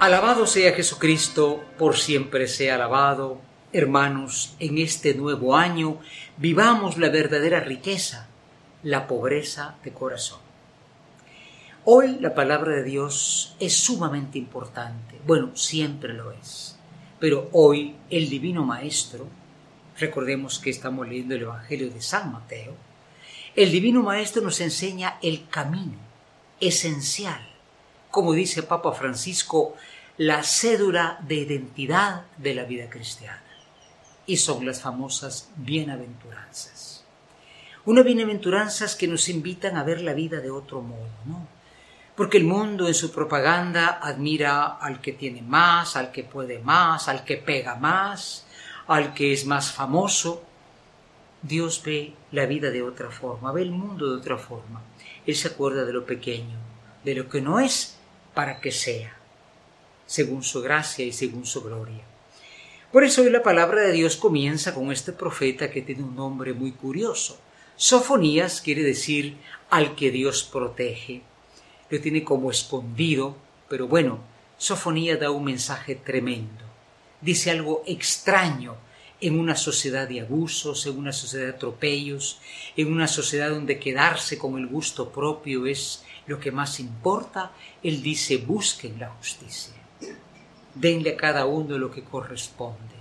Alabado sea Jesucristo, por siempre sea alabado. Hermanos, en este nuevo año vivamos la verdadera riqueza, la pobreza de corazón. Hoy la palabra de Dios es sumamente importante. Bueno, siempre lo es. Pero hoy el Divino Maestro, recordemos que estamos leyendo el Evangelio de San Mateo, el Divino Maestro nos enseña el camino esencial como dice Papa Francisco, la cédula de identidad de la vida cristiana. Y son las famosas bienaventuranzas. Unas bienaventuranzas que nos invitan a ver la vida de otro modo, ¿no? Porque el mundo en su propaganda admira al que tiene más, al que puede más, al que pega más, al que es más famoso. Dios ve la vida de otra forma, ve el mundo de otra forma. Él se acuerda de lo pequeño, de lo que no es para que sea, según su gracia y según su gloria. Por eso hoy la palabra de Dios comienza con este profeta que tiene un nombre muy curioso. Sofonías quiere decir al que Dios protege. Lo tiene como escondido, pero bueno, Sofonías da un mensaje tremendo. Dice algo extraño en una sociedad de abusos, en una sociedad de atropellos, en una sociedad donde quedarse con el gusto propio es lo que más importa, Él dice, busquen la justicia. Denle a cada uno lo que corresponde.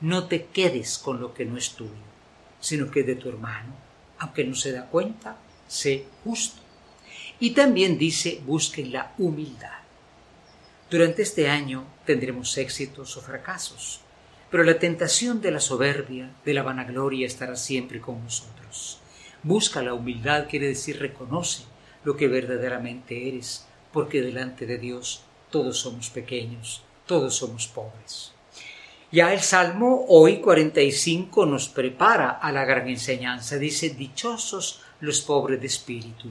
No te quedes con lo que no es tuyo, sino que de tu hermano. Aunque no se da cuenta, sé justo. Y también dice, busquen la humildad. Durante este año tendremos éxitos o fracasos, pero la tentación de la soberbia, de la vanagloria estará siempre con nosotros. Busca la humildad quiere decir reconoce lo que verdaderamente eres, porque delante de Dios todos somos pequeños, todos somos pobres. Ya el Salmo hoy 45 nos prepara a la gran enseñanza. Dice, dichosos los pobres de espíritu.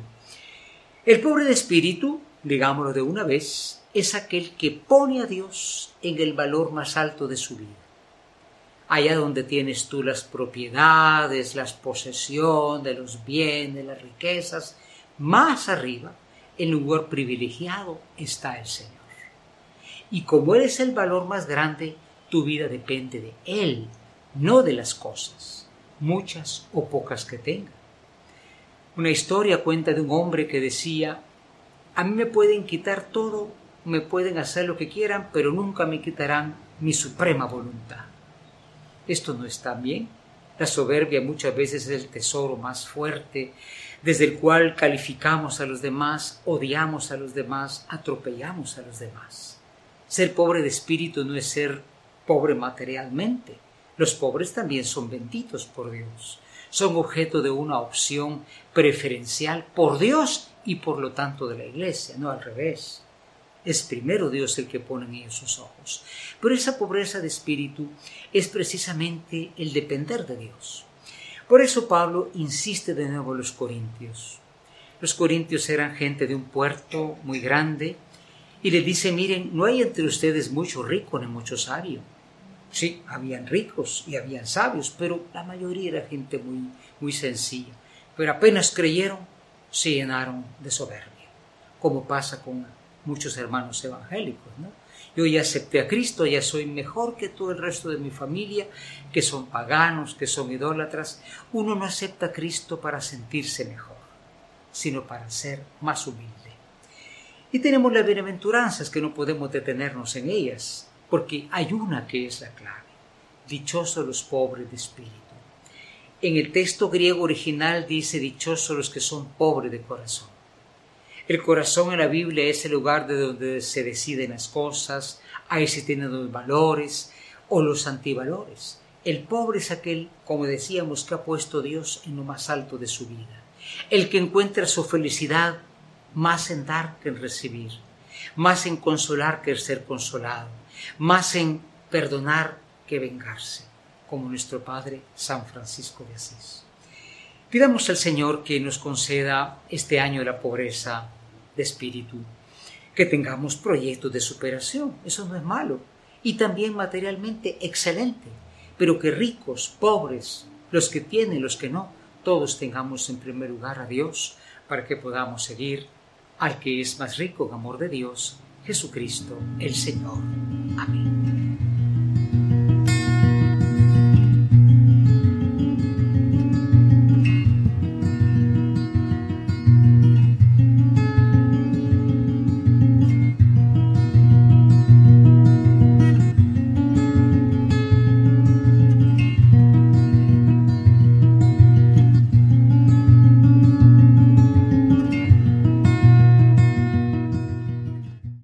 El pobre de espíritu, digámoslo de una vez, es aquel que pone a Dios en el valor más alto de su vida. Allá donde tienes tú las propiedades, las posesiones, los bienes, las riquezas, más arriba, en lugar privilegiado, está el Señor. Y como Él es el valor más grande, tu vida depende de Él, no de las cosas, muchas o pocas que tenga. Una historia cuenta de un hombre que decía, a mí me pueden quitar todo, me pueden hacer lo que quieran, pero nunca me quitarán mi suprema voluntad. Esto no está bien. La soberbia muchas veces es el tesoro más fuerte desde el cual calificamos a los demás, odiamos a los demás, atropellamos a los demás. Ser pobre de espíritu no es ser pobre materialmente. Los pobres también son benditos por Dios. Son objeto de una opción preferencial por Dios y por lo tanto de la Iglesia, no al revés. Es primero Dios el que pone en ellos sus ojos. Pero esa pobreza de espíritu es precisamente el depender de Dios. Por eso Pablo insiste de nuevo en los corintios. Los corintios eran gente de un puerto muy grande y le dice, miren, no hay entre ustedes mucho rico ni mucho sabio. Sí, habían ricos y habían sabios, pero la mayoría era gente muy, muy sencilla. Pero apenas creyeron, se llenaron de soberbia, como pasa con muchos hermanos evangélicos, ¿no? Yo ya acepté a Cristo, ya soy mejor que todo el resto de mi familia, que son paganos, que son idólatras. Uno no acepta a Cristo para sentirse mejor, sino para ser más humilde. Y tenemos las bienaventuranzas que no podemos detenernos en ellas, porque hay una que es la clave. Dichosos los pobres de espíritu. En el texto griego original dice dichosos los que son pobres de corazón. El corazón en la Biblia es el lugar de donde se deciden las cosas, ahí se tienen los valores o los antivalores. El pobre es aquel, como decíamos, que ha puesto Dios en lo más alto de su vida. El que encuentra su felicidad más en dar que en recibir, más en consolar que en ser consolado, más en perdonar que vengarse, como nuestro Padre San Francisco de Asís. Pidamos al Señor que nos conceda este año la pobreza de espíritu, que tengamos proyectos de superación, eso no es malo, y también materialmente excelente, pero que ricos, pobres, los que tienen, los que no, todos tengamos en primer lugar a Dios para que podamos seguir al que es más rico en amor de Dios, Jesucristo el Señor. Amén.